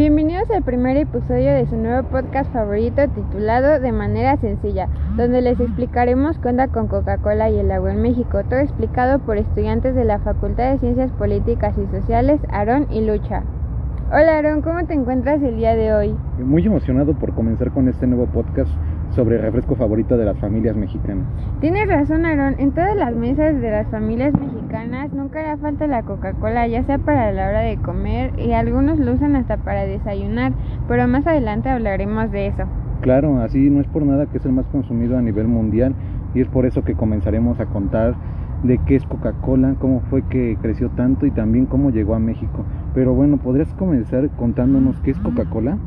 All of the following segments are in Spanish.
Bienvenidos al primer episodio de su nuevo podcast favorito titulado De manera sencilla, donde les explicaremos qué onda con Coca-Cola y el agua en México, todo explicado por estudiantes de la Facultad de Ciencias Políticas y Sociales, Aarón y Lucha. Hola Aarón, ¿cómo te encuentras el día de hoy? Muy emocionado por comenzar con este nuevo podcast sobre el refresco favorito de las familias mexicanas. Tienes razón, Aaron. En todas las mesas de las familias mexicanas nunca hará falta la Coca-Cola, ya sea para la hora de comer y algunos lo usan hasta para desayunar, pero más adelante hablaremos de eso. Claro, así no es por nada que es el más consumido a nivel mundial y es por eso que comenzaremos a contar de qué es Coca-Cola, cómo fue que creció tanto y también cómo llegó a México. Pero bueno, ¿podrías comenzar contándonos qué es Coca-Cola?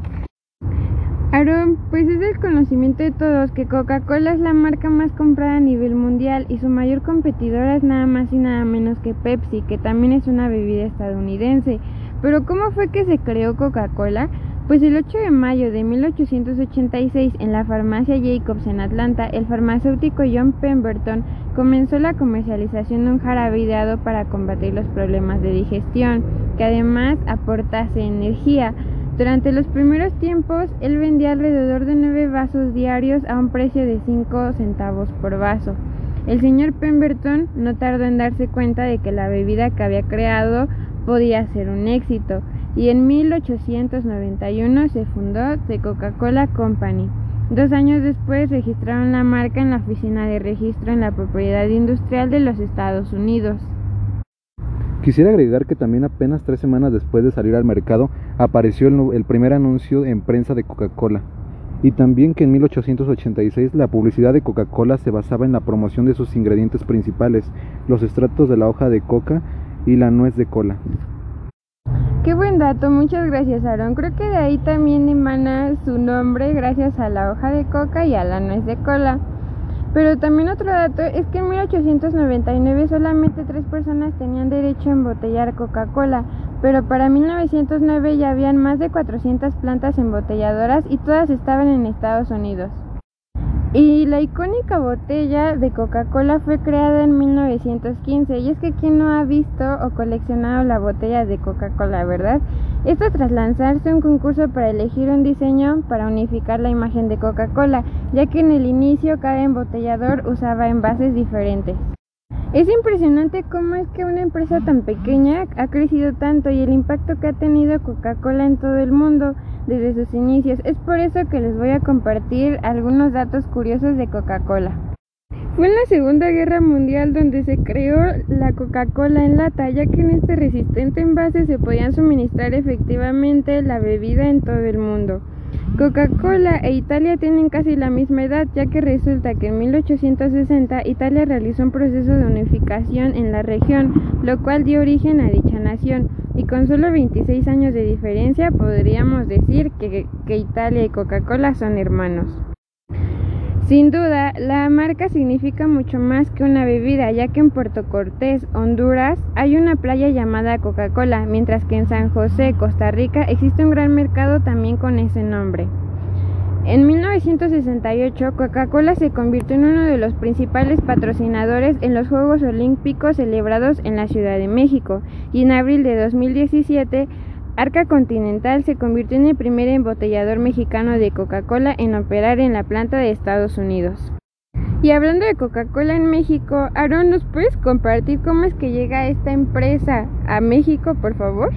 Aaron, pues es el conocimiento de todos que Coca-Cola es la marca más comprada a nivel mundial y su mayor competidora es nada más y nada menos que Pepsi, que también es una bebida estadounidense. Pero ¿cómo fue que se creó Coca-Cola? Pues el 8 de mayo de 1886 en la farmacia Jacobs en Atlanta, el farmacéutico John Pemberton comenzó la comercialización de un jarabe ideado para combatir los problemas de digestión, que además aportase energía. Durante los primeros tiempos, él vendía alrededor de nueve vasos diarios a un precio de 5 centavos por vaso. El señor Pemberton no tardó en darse cuenta de que la bebida que había creado podía ser un éxito y en 1891 se fundó The Coca-Cola Company. Dos años después registraron la marca en la Oficina de Registro en la Propiedad Industrial de los Estados Unidos. Quisiera agregar que también apenas tres semanas después de salir al mercado apareció el, primer anuncio en prensa de Coca-Cola. Y también que en 1886 la publicidad de Coca-Cola se basaba en la promoción de sus ingredientes principales, los extractos de la hoja de coca y la nuez de cola. Qué buen dato, muchas gracias Aaron. Creo que de ahí también emana su nombre gracias a la hoja de coca y a la nuez de cola. Pero también otro dato es que en 1899 solamente tres personas tenían derecho a embotellar Coca-Cola, pero para 1909 ya habían más de 400 plantas embotelladoras y todas estaban en Estados Unidos. Y la icónica botella de Coca-Cola fue creada en 1915 y es que quien no ha visto o coleccionado la botella de Coca-Cola, ¿verdad? Esto tras lanzarse un concurso para elegir un diseño para unificar la imagen de Coca-Cola, ya que en el inicio cada embotellador usaba envases diferentes. Es impresionante cómo es que una empresa tan pequeña ha crecido tanto y el impacto que ha tenido Coca-Cola en todo el mundo desde sus inicios. Es por eso que les voy a compartir algunos datos curiosos de Coca-Cola. Fue en la Segunda Guerra Mundial donde se creó la Coca-Cola en lata, ya que en este resistente envase se podían suministrar efectivamente la bebida en todo el mundo. Coca-Cola e Italia tienen casi la misma edad, ya que resulta que en 1860 Italia realizó un proceso de unificación en la región, lo cual dio origen a dicha nación, y con solo 26 años de diferencia podríamos decir que, que Italia y Coca-Cola son hermanos. Sin duda, la marca significa mucho más que una bebida, ya que en Puerto Cortés, Honduras, hay una playa llamada Coca-Cola, mientras que en San José, Costa Rica, existe un gran mercado también con ese nombre. En 1968, Coca-Cola se convirtió en uno de los principales patrocinadores en los Juegos Olímpicos celebrados en la Ciudad de México, y en abril de 2017 Arca Continental se convirtió en el primer embotellador mexicano de Coca-Cola en operar en la planta de Estados Unidos. Y hablando de Coca-Cola en México, Aaron, ¿nos puedes compartir cómo es que llega esta empresa a México, por favor?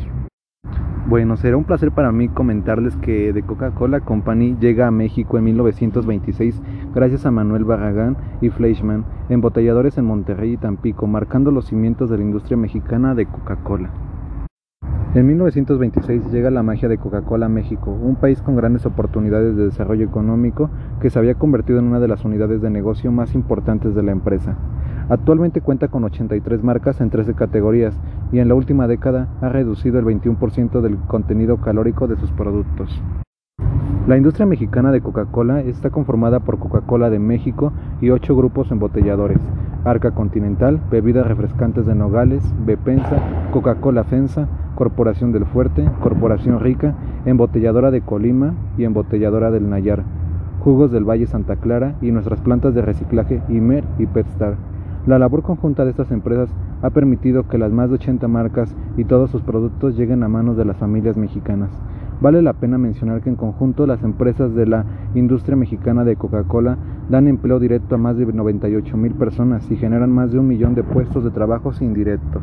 Bueno, será un placer para mí comentarles que The Coca-Cola Company llega a México en 1926 gracias a Manuel Barragán y Fleischmann, embotelladores en Monterrey y Tampico, marcando los cimientos de la industria mexicana de Coca-Cola. En 1926 llega la magia de Coca-Cola a México, un país con grandes oportunidades de desarrollo económico que se había convertido en una de las unidades de negocio más importantes de la empresa. Actualmente cuenta con 83 marcas en 13 categorías y en la última década ha reducido el 21% del contenido calórico de sus productos. La industria mexicana de Coca-Cola está conformada por Coca-Cola de México y ocho grupos embotelladores, Arca Continental, Bebidas Refrescantes de Nogales, Bepensa, Coca-Cola FENSA, Corporación del Fuerte, Corporación Rica, Embotelladora de Colima y Embotelladora del Nayar, Jugos del Valle Santa Clara y nuestras plantas de reciclaje Imer y Petstar. La labor conjunta de estas empresas ha permitido que las más de 80 marcas y todos sus productos lleguen a manos de las familias mexicanas. Vale la pena mencionar que en conjunto las empresas de la industria mexicana de Coca-Cola dan empleo directo a más de 98 mil personas y generan más de un millón de puestos de trabajos indirectos.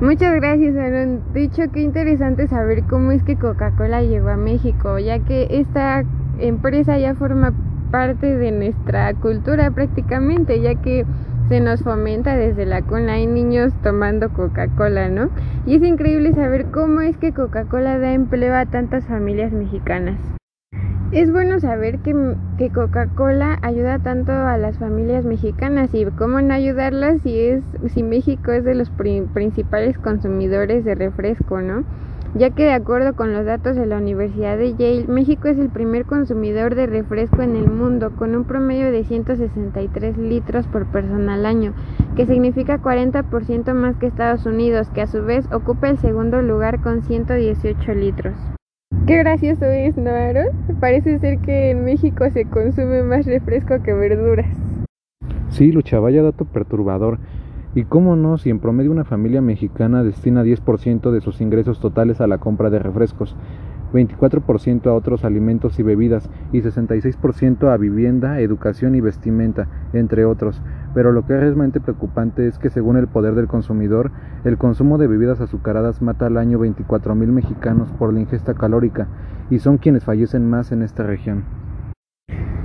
Muchas gracias, Aaron. Dicho, qué interesante saber cómo es que Coca-Cola llegó a México, ya que esta empresa ya forma parte de nuestra cultura prácticamente, ya que se nos fomenta desde la cuna. Hay niños tomando Coca-Cola, ¿no? Y es increíble saber cómo es que Coca-Cola da empleo a tantas familias mexicanas. Es bueno saber que, que Coca-Cola ayuda tanto a las familias mexicanas y cómo no ayudarlas si es si México es de los principales consumidores de refresco, ¿no? Ya que de acuerdo con los datos de la Universidad de Yale, México es el primer consumidor de refresco en el mundo con un promedio de 163 litros por persona al año, que significa 40% más que Estados Unidos, que a su vez ocupa el segundo lugar con 118 litros. Qué gracioso es, ¿no, Aaron? Parece ser que en México se consume más refresco que verduras. Sí, Lucha, vaya dato perturbador. Y cómo no, si en promedio una familia mexicana destina 10% de sus ingresos totales a la compra de refrescos, 24% a otros alimentos y bebidas y 66% a vivienda, educación y vestimenta, entre otros. Pero lo que es realmente preocupante es que según el poder del consumidor, el consumo de bebidas azucaradas mata al año 24 mil mexicanos por la ingesta calórica y son quienes fallecen más en esta región.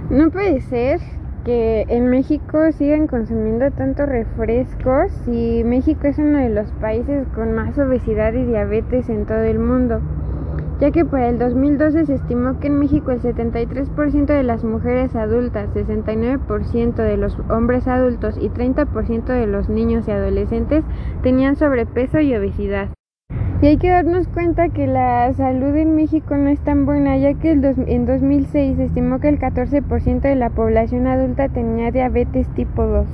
No puede ser que en México sigan consumiendo tantos refrescos y México es uno de los países con más obesidad y diabetes en todo el mundo ya que para el 2012 se estimó que en México el 73% de las mujeres adultas, 69% de los hombres adultos y 30% de los niños y adolescentes tenían sobrepeso y obesidad. Y hay que darnos cuenta que la salud en México no es tan buena, ya que en 2006 se estimó que el 14% de la población adulta tenía diabetes tipo 2.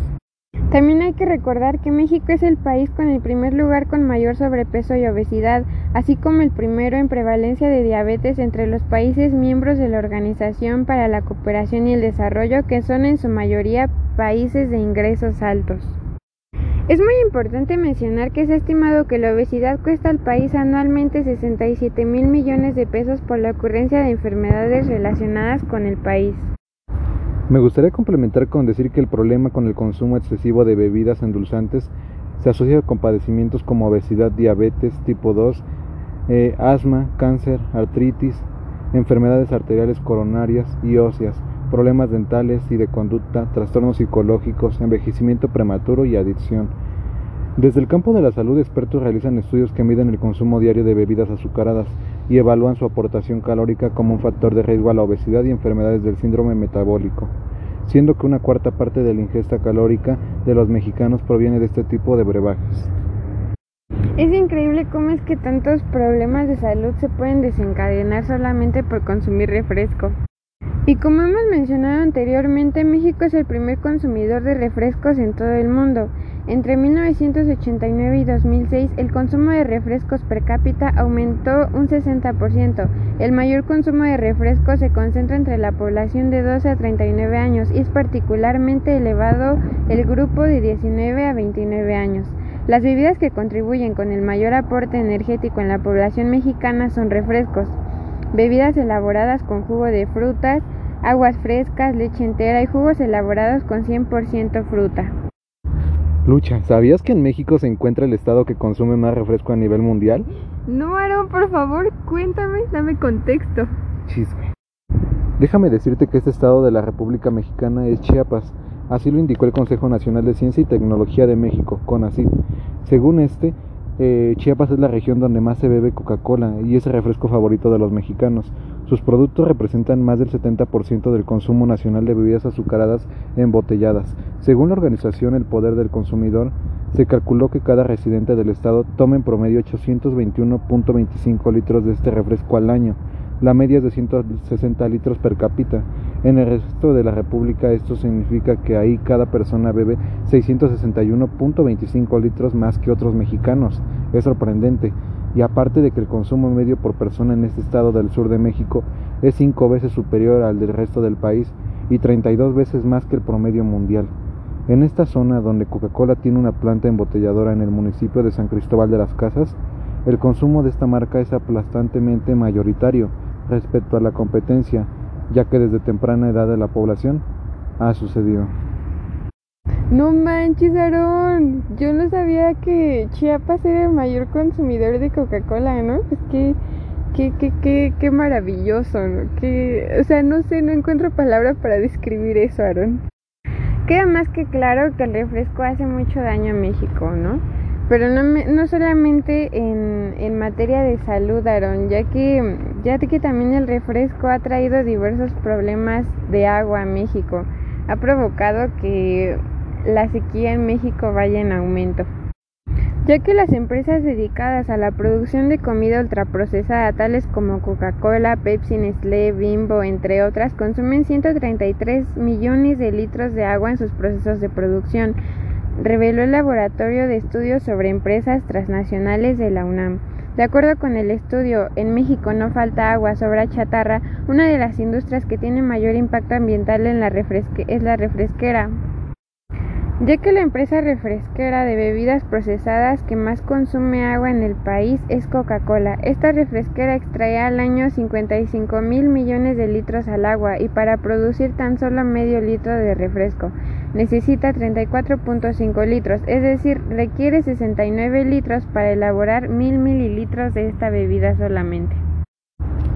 También hay que recordar que México es el país con el primer lugar con mayor sobrepeso y obesidad, así como el primero en prevalencia de diabetes entre los países miembros de la Organización para la Cooperación y el Desarrollo, que son en su mayoría países de ingresos altos. Es muy importante mencionar que se ha estimado que la obesidad cuesta al país anualmente 67 mil millones de pesos por la ocurrencia de enfermedades relacionadas con el país. Me gustaría complementar con decir que el problema con el consumo excesivo de bebidas endulzantes se asocia con padecimientos como obesidad, diabetes tipo 2, eh, asma, cáncer, artritis, enfermedades arteriales coronarias y óseas, problemas dentales y de conducta, trastornos psicológicos, envejecimiento prematuro y adicción. Desde el campo de la salud, expertos realizan estudios que miden el consumo diario de bebidas azucaradas y evalúan su aportación calórica como un factor de riesgo a la obesidad y enfermedades del síndrome metabólico, siendo que una cuarta parte de la ingesta calórica de los mexicanos proviene de este tipo de brebajes. Es increíble cómo es que tantos problemas de salud se pueden desencadenar solamente por consumir refresco. Y como hemos mencionado anteriormente, México es el primer consumidor de refrescos en todo el mundo entre 1989 y 2006, el consumo de refrescos per cápita aumentó un 60%. El mayor consumo de refrescos se concentra entre la población de 12 a 39 años y es particularmente elevado el grupo de 19 a 29 años. Las bebidas que contribuyen con el mayor aporte energético en la población mexicana son refrescos, bebidas elaboradas con jugo de frutas, aguas frescas, leche entera y jugos elaborados con 100% fruta. Lucha, ¿sabías que en México se encuentra el estado que consume más refresco a nivel mundial? No, Aaron, por favor, cuéntame, dame contexto. Chisme. Déjame decirte que este estado de la República Mexicana es Chiapas. Así lo indicó el Consejo Nacional de Ciencia y Tecnología de México, CONACYT. Según este, eh, Chiapas es la región donde más se bebe Coca-Cola y es el refresco favorito de los mexicanos. Sus productos representan más del 70% del consumo nacional de bebidas azucaradas embotelladas. Según la organización El Poder del Consumidor, se calculó que cada residente del estado toma en promedio 821.25 litros de este refresco al año. La media es de 160 litros per cápita. En el resto de la República esto significa que ahí cada persona bebe 661.25 litros más que otros mexicanos. Es sorprendente. Y aparte de que el consumo medio por persona en este estado del sur de México es 5 veces superior al del resto del país y 32 veces más que el promedio mundial. En esta zona donde Coca-Cola tiene una planta embotelladora en el municipio de San Cristóbal de las Casas, El consumo de esta marca es aplastantemente mayoritario respecto a la competencia, ya que desde temprana edad de la población ha sucedido. No manches, Aaron. Yo no sabía que Chiapas era el mayor consumidor de Coca-Cola, ¿no? Pues qué, qué, qué, qué, qué maravilloso, ¿no? O sea, no sé, no encuentro palabras para describir eso, Aaron. Queda más que claro que el refresco hace mucho daño a México, ¿no? Pero no, no solamente en, en materia de salud, Aaron, ya que, ya que también el refresco ha traído diversos problemas de agua a México. Ha provocado que la sequía en México vaya en aumento, ya que las empresas dedicadas a la producción de comida ultraprocesada, tales como Coca-Cola, Pepsi, Nestlé, Bimbo, entre otras, consumen 133 millones de litros de agua en sus procesos de producción, reveló el Laboratorio de Estudios sobre Empresas Transnacionales de la UNAM. De acuerdo con el estudio, en México no falta agua, sobra chatarra. Una de las industrias que tiene mayor impacto ambiental en la es la refresquera, ya que la empresa refresquera de bebidas procesadas que más consume agua en el país es Coca-Cola. Esta refresquera extrae al año 55 mil millones de litros al agua y para producir tan solo medio litro de refresco necesita 34.5 litros, es decir, requiere 69 litros para elaborar mil mililitros de esta bebida solamente.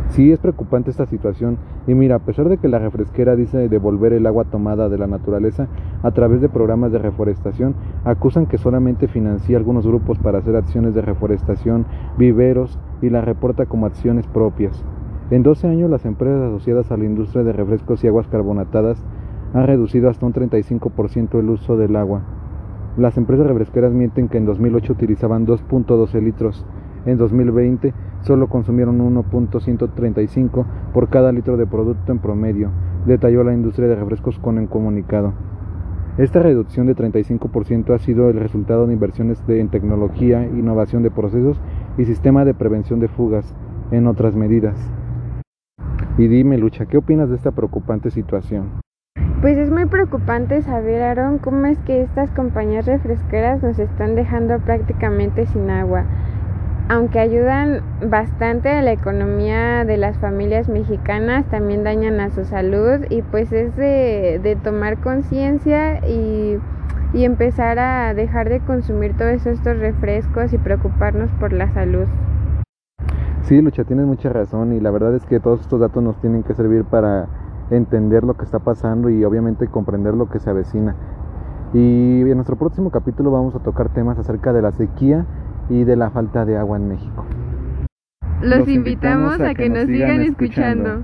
Sí es preocupante esta situación y mira, a pesar de que la refresquera dice devolver el agua tomada de la naturaleza a través de programas de reforestación, acusan que solamente financia algunos grupos para hacer acciones de reforestación, viveros y la reporta como acciones propias. En 12 años las empresas asociadas a la industria de refrescos y aguas carbonatadas han reducido hasta un 35% el uso del agua. Las empresas refresqueras mienten que en 2008 utilizaban 2.12 litros, en 2020 solo consumieron 1.135 por cada litro de producto en promedio, detalló la industria de refrescos con un comunicado. Esta reducción de 35% ha sido el resultado de inversiones en tecnología, innovación de procesos y sistema de prevención de fugas, en otras medidas. Y dime, Lucha, ¿qué opinas de esta preocupante situación? Pues es muy preocupante saber, Aaron, cómo es que estas compañías refresqueras nos están dejando prácticamente sin agua aunque ayudan bastante a la economía de las familias mexicanas, también dañan a su salud y pues es de, tomar conciencia y, y, empezar a dejar de consumir todos estos refrescos y preocuparnos por la salud. Sí, Lucha, tienes mucha razón y la verdad es que todos estos datos nos tienen que servir para entender lo que está pasando y obviamente comprender lo que se avecina. Y en nuestro próximo capítulo vamos a tocar temas acerca de la sequía y de la falta de agua en México. Los, invitamos, a que, nos sigan escuchando.